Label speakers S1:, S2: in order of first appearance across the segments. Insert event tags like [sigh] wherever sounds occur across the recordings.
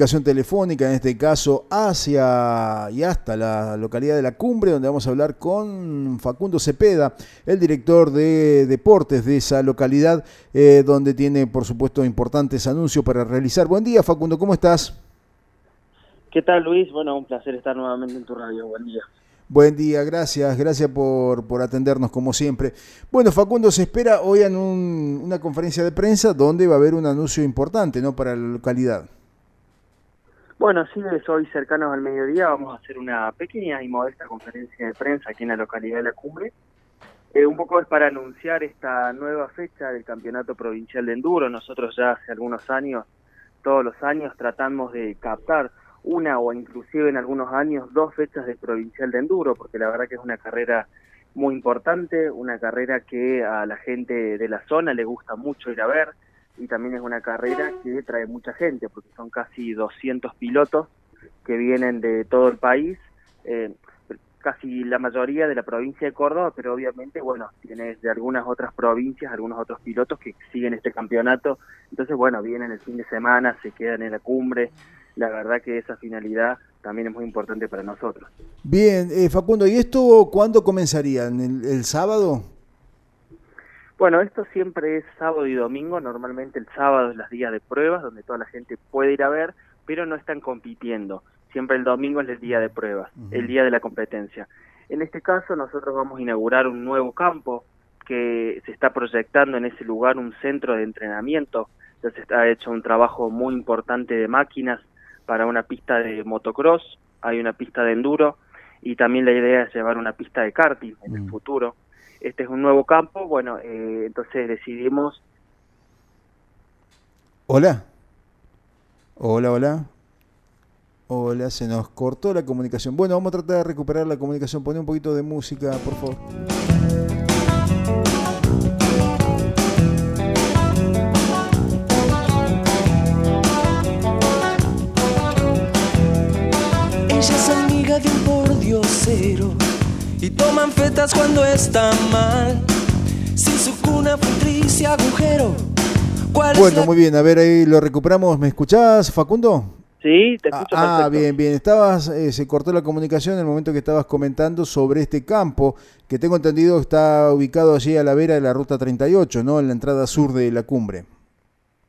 S1: comunicación telefónica, en este caso hacia y hasta la localidad de La Cumbre, donde vamos a hablar con Facundo Cepeda, el director de deportes de esa localidad, eh, donde tiene, por supuesto, importantes anuncios para realizar. Buen día, Facundo, ¿cómo estás?
S2: ¿Qué tal, Luis? Bueno, un placer estar nuevamente en tu radio. Buen día.
S1: Buen día, gracias, gracias por, por atendernos como siempre. Bueno, Facundo, se espera hoy en un, una conferencia de prensa donde va a haber un anuncio importante ¿no? para la localidad.
S2: Bueno, sí, es hoy cercanos al mediodía vamos a hacer una pequeña y modesta conferencia de prensa aquí en la localidad de La Cumbre. Eh, un poco es para anunciar esta nueva fecha del Campeonato Provincial de Enduro. Nosotros ya hace algunos años, todos los años, tratamos de captar una o inclusive en algunos años dos fechas de Provincial de Enduro, porque la verdad que es una carrera muy importante, una carrera que a la gente de la zona le gusta mucho ir a ver y también es una carrera que trae mucha gente, porque son casi 200 pilotos que vienen de todo el país, eh, casi la mayoría de la provincia de Córdoba, pero obviamente, bueno, tienes de algunas otras provincias, algunos otros pilotos que siguen este campeonato, entonces, bueno, vienen el fin de semana, se quedan en la cumbre, la verdad que esa finalidad también es muy importante para nosotros.
S1: Bien, eh, Facundo, ¿y esto cuándo comenzaría? ¿El, el sábado?
S2: Bueno, esto siempre es sábado y domingo, normalmente el sábado es las días de pruebas, donde toda la gente puede ir a ver, pero no están compitiendo. Siempre el domingo es el día de pruebas, el día de la competencia. En este caso nosotros vamos a inaugurar un nuevo campo que se está proyectando en ese lugar un centro de entrenamiento. Entonces está hecho un trabajo muy importante de máquinas para una pista de motocross, hay una pista de enduro y también la idea es llevar una pista de karting en el futuro este es un nuevo campo, bueno, eh, entonces decidimos...
S1: Hola. Hola, hola. Hola, se nos cortó la comunicación. Bueno, vamos a tratar de recuperar la comunicación. Pone un poquito de música, por favor.
S3: Ella es amiga de un pordiosero y toman fetas cuando está mal. Si su cuna fue agujero. ¿cuál es
S1: Bueno,
S3: la-
S1: muy bien. A ver, ahí lo recuperamos. ¿Me escuchás, Facundo?
S2: Sí, te escucho
S1: Ah,
S2: perfecto.
S1: bien, bien. Estabas, eh, se cortó la comunicación en el momento que estabas comentando sobre este campo, que tengo entendido está ubicado allí a la vera de la ruta 38, ¿no? En la entrada sur de la cumbre.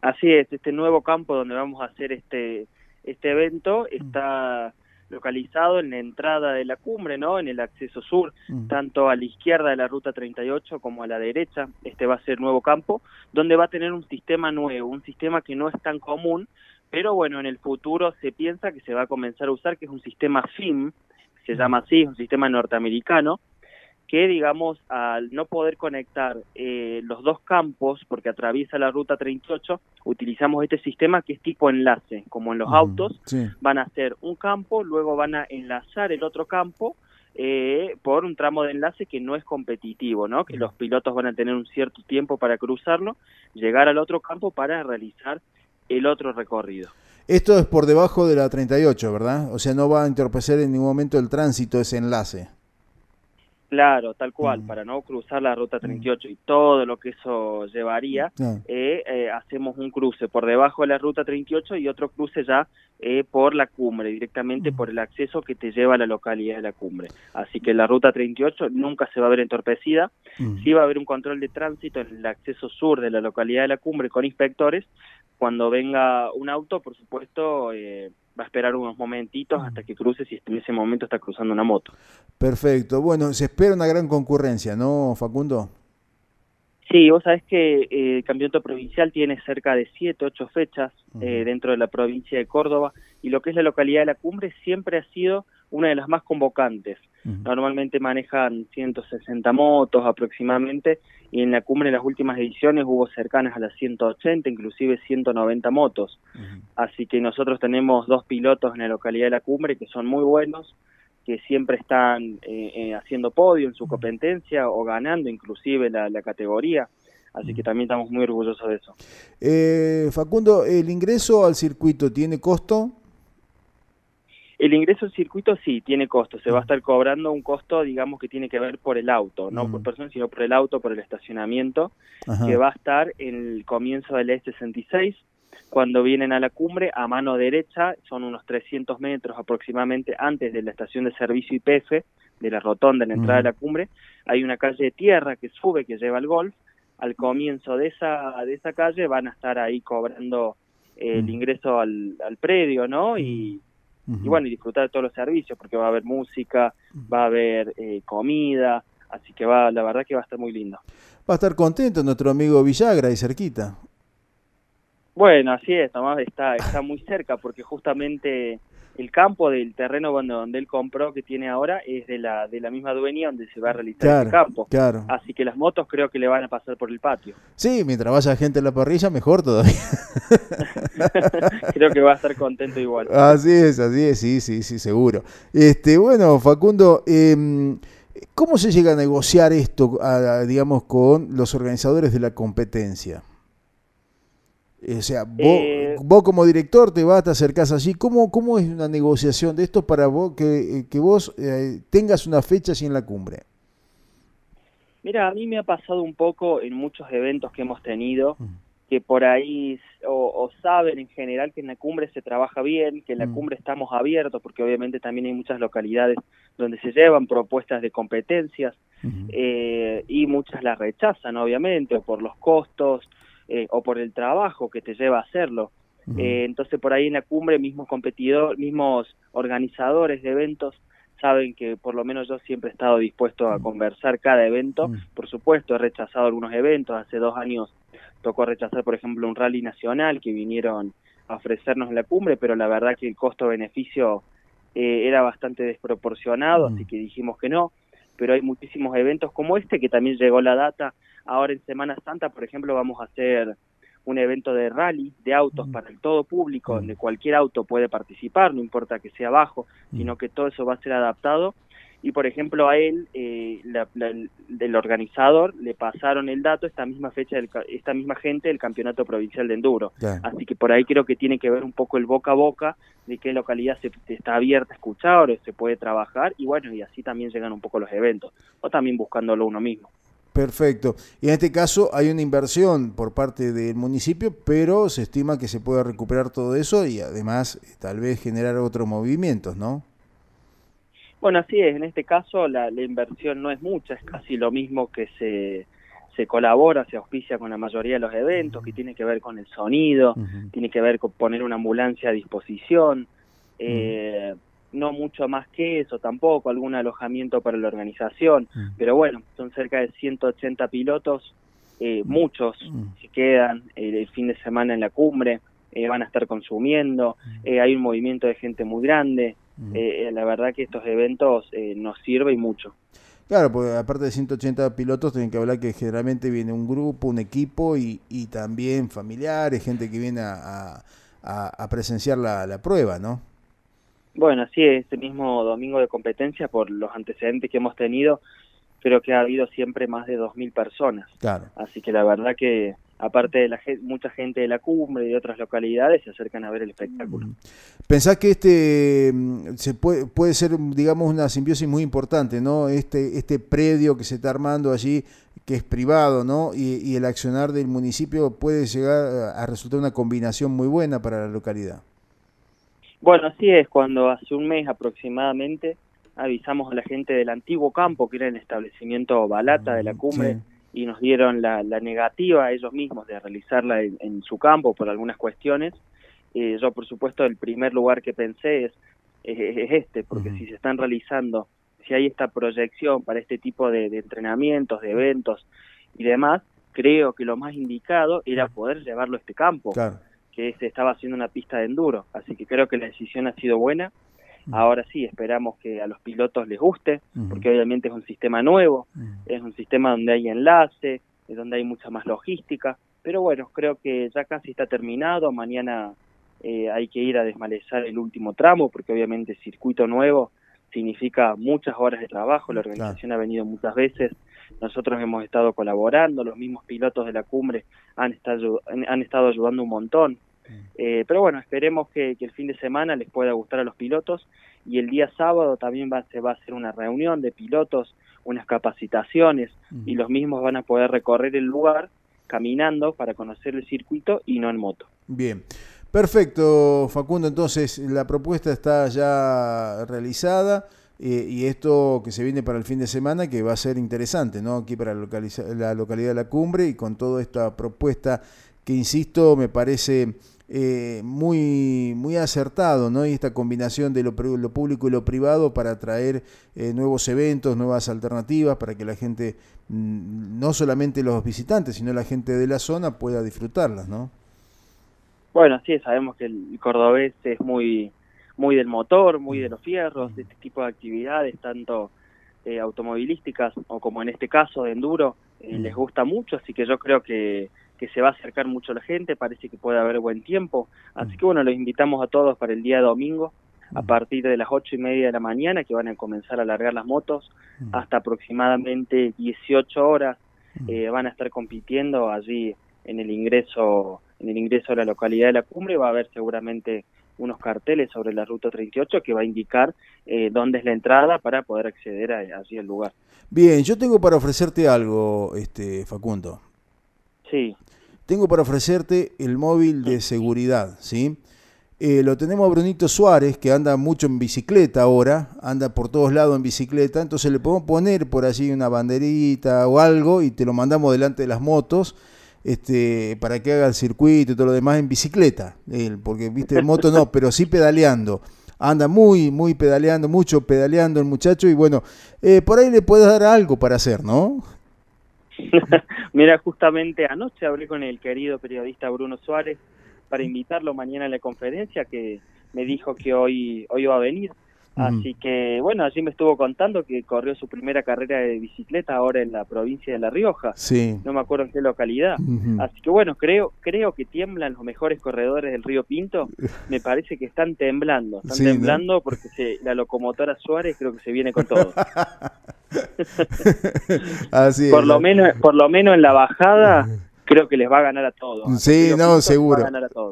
S2: Así es, este nuevo campo donde vamos a hacer este, este evento está localizado en la entrada de la cumbre, ¿no? En el acceso sur,
S1: Mm.
S2: tanto a la izquierda de la ruta 38 como a la derecha. Este va a ser nuevo campo, donde va a tener un sistema nuevo, un sistema que no es tan común, pero bueno, en el futuro se piensa que se va a comenzar a usar, que es un sistema FIM, se llama así, es un sistema norteamericano, que digamos al no poder conectar eh, los dos campos porque atraviesa la ruta 38 utilizamos este sistema que es tipo enlace como en los autos
S1: Sí.
S2: van a hacer un campo luego van a enlazar el otro campo eh, por un tramo de enlace que no es competitivo no que los pilotos van a tener un cierto tiempo para cruzarlo llegar al otro campo para realizar el otro recorrido
S1: Esto es por debajo de la 38, ¿verdad? O sea, no va a entorpecer en ningún momento el tránsito ese enlace.
S2: Claro, tal cual,
S1: Mm.
S2: para no cruzar la ruta 38 y todo lo que eso llevaría,
S1: Ah,
S2: eh, eh, hacemos un cruce por debajo de la ruta 38 y otro cruce ya eh, por la cumbre, directamente por el acceso que te lleva a la localidad de la cumbre. Así que la ruta 38 nunca se va a ver entorpecida,
S1: mm.
S2: sí va a haber un control de tránsito en el acceso sur de la localidad de la cumbre con inspectores. Cuando venga un auto, por supuesto, eh, va a esperar unos momentitos hasta que cruce si en ese momento está cruzando una moto.
S1: Perfecto. Bueno, se espera una gran concurrencia, ¿no, Facundo?
S2: Sí, vos sabés que eh, el campeonato provincial tiene cerca de 7, 8 fechas eh, dentro de la provincia de Córdoba y lo que es la localidad de la cumbre siempre ha sido una de las más convocantes. Normalmente manejan 160 motos aproximadamente y en la cumbre en las últimas ediciones hubo cercanas a las 180, inclusive 190 motos. Así que nosotros tenemos dos pilotos en la localidad de la cumbre que son muy buenos, que siempre están eh, eh, haciendo podio en su competencia o ganando inclusive la, la categoría. Así que también estamos muy orgullosos de eso.
S1: Eh, Facundo, ¿el ingreso al circuito tiene costo?
S2: El ingreso al circuito sí tiene costo, se va a estar cobrando un costo, digamos, que tiene que ver por el auto, no
S1: Mm.
S2: por persona, sino por el auto, por el estacionamiento,
S1: Ajá.
S2: que va a estar en el comienzo del E66, Cuando vienen a la cumbre, a mano derecha, son unos 300 metros aproximadamente antes de la estación de servicio IPF, de la rotonda en la entrada de la cumbre, hay una calle de tierra que sube, que lleva al golf. Al comienzo de esa, de esa calle van a estar ahí cobrando el ingreso al, al predio, ¿no? Y, y bueno, y disfrutar de todos los servicios, porque va a haber música, va a haber eh, comida, así que va, la verdad que va a estar muy lindo.
S1: Va a estar contento nuestro amigo Villagra y cerquita.
S2: Bueno, así es, Tomás está, está muy cerca, porque justamente el campo del terreno donde, él compró que tiene ahora es de la de la misma dueña donde se va a realizar el campo.
S1: Claro.
S2: Así que las motos creo que le van a pasar por el patio.
S1: Sí, mientras vaya gente en la parrilla mejor todavía. [laughs]
S2: creo que va a estar contento igual.
S1: Así es, así es, sí, sí, sí, seguro. Este, bueno, Facundo, eh, ¿cómo se llega a negociar esto, digamos, con los organizadores de la competencia? O sea, eh, vos, como director te vas, te acercás allí. ¿Cómo, ¿Cómo es una negociación de esto para vos que, que vos eh, tengas una fecha así en la cumbre?
S2: Mira, a mí me ha pasado un poco en muchos eventos que hemos tenido, mm. que por ahí o, saben en general que en la cumbre se trabaja bien, que en la mm. cumbre estamos abiertos, porque obviamente también hay muchas localidades donde se llevan propuestas de competencias eh, y muchas las rechazan, obviamente, o por los costos eh, o por el trabajo que te lleva a hacerlo. Eh, entonces por ahí en la cumbre mismos competidores, mismos organizadores de eventos saben que por lo menos yo siempre he estado dispuesto a conversar cada evento. Por supuesto, he rechazado algunos eventos. Hace dos años tocó rechazar, por ejemplo, un rally nacional que vinieron a ofrecernos en la cumbre, pero la verdad que el costo-beneficio eh, era bastante desproporcionado, así que dijimos que no. Pero hay muchísimos eventos como este que también llegó la data Ahora en Semana Santa, por ejemplo, vamos a hacer un evento de rally de autos para el todo público, donde cualquier auto puede participar, no importa que sea bajo, sino que todo eso va a ser adaptado. Y por ejemplo a él, eh, del organizador, le pasaron el dato esta misma fecha, esta misma gente del Campeonato Provincial de Enduro. Así que por ahí creo que tiene que ver un poco el boca a boca de qué localidad se, está abierta a escuchar o se puede trabajar y bueno, y así también llegan un poco los eventos, o también buscándolo uno mismo.
S1: Perfecto. Y en este caso hay una inversión por parte del municipio, pero se estima que se pueda recuperar todo eso y además eh, tal vez generar otros movimientos, ¿no?
S2: Bueno, así es. En este caso la, inversión no es mucha, es casi lo mismo que se, se colabora, se auspicia con la mayoría de los eventos, que tiene que ver con el sonido, tiene que ver con poner una ambulancia a disposición. Eh, no mucho más que eso tampoco, algún alojamiento para la organización, mm. pero bueno, son cerca de 180 pilotos, eh, mm. muchos mm. se quedan el fin de semana en la cumbre, eh, van a estar consumiendo, eh, hay un movimiento de gente muy grande, la verdad que estos eventos nos sirven mucho.
S1: Claro, porque aparte de 180 pilotos, tienen que hablar que generalmente viene un grupo, un equipo y, y también familiares, gente que viene a, a, presenciar la, la prueba, ¿no?
S2: Bueno, sí, este mismo domingo de competencia, por los antecedentes que hemos tenido, creo que ha habido siempre más de 2.000 personas.
S1: Claro.
S2: Así que la verdad que, aparte de la mucha gente de la cumbre y de otras localidades, se acercan a ver el espectáculo.
S1: ¿Pensás que este mm, se puede, puede ser, digamos, una simbiosis muy importante, ¿no? Este, este predio que se está armando allí, que es privado, ¿no? Y, y el accionar del municipio puede llegar a resultar una combinación muy buena para la localidad.
S2: Bueno, así es, cuando hace un mes aproximadamente avisamos a la gente del antiguo campo, que era el establecimiento Balata de la cumbre, y nos dieron la, negativa a ellos mismos de realizarla en, su campo por algunas cuestiones. Eh, yo, por supuesto, el primer lugar que pensé es, es, este, porque si se están realizando, si hay esta proyección para este tipo de, entrenamientos, de eventos y demás, creo que lo más indicado era poder llevarlo a este campo. Claro que se estaba haciendo una pista de enduro, así que creo que la decisión ha sido buena. Ahora sí, esperamos que a los pilotos les guste, porque obviamente es un sistema nuevo, es un sistema donde hay enlace, donde hay mucha más logística, pero bueno, creo que ya casi está terminado, mañana eh, hay que ir a desmalezar el último tramo, porque obviamente circuito nuevo significa muchas horas de trabajo, la organización ha venido muchas veces, nosotros hemos estado colaborando, los mismos pilotos de la cumbre han estado, han estado ayudando un montón, eh, pero bueno, esperemos que, el fin de semana les pueda gustar a los pilotos y el día sábado también va, se va a hacer una reunión de pilotos, unas capacitaciones y los mismos van a poder recorrer el lugar caminando para conocer el circuito y no en moto.
S1: Bien. Perfecto, Facundo. Entonces, la propuesta está ya realizada eh, y esto que se viene para el fin de semana, que va a ser interesante, ¿no? Aquí para la localidad de La Cumbre y con toda esta propuesta que, insisto, me parece eh, muy, muy acertado, ¿no? Y esta combinación de lo, público y lo privado para atraer eh, nuevos eventos, nuevas alternativas, para que la gente, mm, no solamente los visitantes, sino la gente de la zona pueda disfrutarlas, ¿no?
S2: Bueno, sí, sabemos que el cordobés es muy, muy del motor, muy de los fierros, de este tipo de actividades, tanto eh, automovilísticas o como en este caso de enduro, les gusta mucho, así que yo creo que que se va a acercar mucho la gente, parece que puede haber buen tiempo. Así que bueno, los invitamos a todos para el día domingo, a partir de las ocho y media de la mañana, que van a comenzar a largar las motos, hasta aproximadamente 18 horas eh, van a estar compitiendo allí en el ingreso en el ingreso a la localidad de la cumbre va a haber seguramente unos carteles sobre la ruta 38 que va a indicar eh, dónde es la entrada para poder acceder a, allí al lugar.
S1: Bien, yo tengo para ofrecerte algo, este Facundo.
S2: Sí.
S1: Tengo para ofrecerte el móvil de seguridad, ¿sí? Eh, lo tenemos a Brunito Suárez, que anda mucho en bicicleta ahora, anda por todos lados en bicicleta, entonces le podemos poner por allí una banderita o algo y te lo mandamos delante de las motos este, para que haga el circuito y todo lo demás en bicicleta, porque viste, moto no, pero sí pedaleando. Anda muy, muy pedaleando, mucho pedaleando el muchacho y bueno, eh, por ahí le puedes dar algo para hacer, ¿no? [laughs]
S2: Mira, justamente anoche hablé con el querido periodista Bruno Suárez para invitarlo mañana a la conferencia que me dijo que hoy hoy va a venir. Así que, bueno, allí me estuvo contando que corrió su primera carrera de bicicleta ahora en la provincia de La Rioja.
S1: Sí.
S2: No me acuerdo en qué localidad. Así que, bueno, creo creo que tiemblan los mejores corredores del Río Pinto. [laughs] Me parece que están temblando. Están temblando porque se, la locomotora Suárez creo que se viene con todo. [laughs]
S1: Así
S2: por lo menos por lo menos en la bajada creo que les va a ganar a todos.
S1: Sí, no, seguro.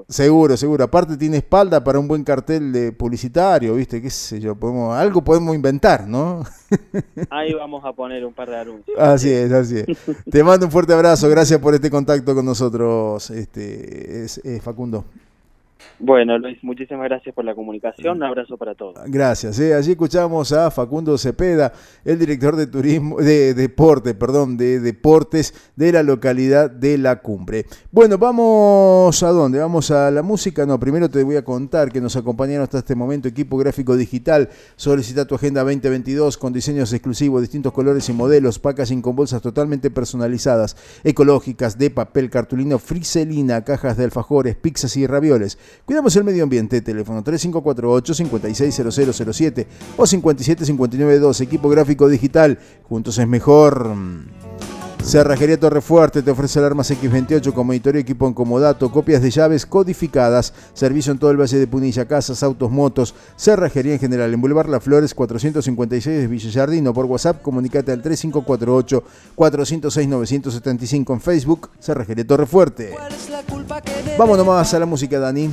S1: Seguro, seguro. Aparte tiene espalda para un buen cartel de publicitario, ¿viste? ¿Qué sé yo? Podemos, algo podemos inventar, ¿no? [laughs]
S2: Ahí vamos a poner un par de anuncios.
S1: Así es, así es. Te mando un fuerte abrazo. Gracias por este contacto con nosotros, este, es, Facundo.
S2: Bueno, Luis, muchísimas gracias por la comunicación. Un abrazo para todos.
S1: Gracias. Eh. Allí escuchamos a Facundo Cepeda, el director de turismo, de deporte, perdón, de deportes de la localidad de La Cumbre. Bueno, vamos a dónde? Vamos a la música. No, primero te voy a contar que nos acompañaron hasta este momento equipo gráfico digital. Solicita tu agenda 2022 con diseños exclusivos, distintos colores y modelos, packaging con bolsas totalmente personalizadas, ecológicas, de papel, cartulino, friselina, cajas de alfajores, pizzas y ravioles Cuidamos el medio ambiente, teléfono 3548-560007 o 575912, equipo gráfico digital, juntos es mejor. Cerrajería Torrefuerte te ofrece alarmas X28 con monitoreo equipo en comodato, copias de llaves codificadas, servicio en todo el Valle de Punilla, casas, autos, motos, cerrajería en general. En Boulevard Las Flores 456 de Villa Jardín o por WhatsApp comunicate al 3548 406 975 en Facebook, Cerrajería Torrefuerte. Vamos nomás a la música, Dani.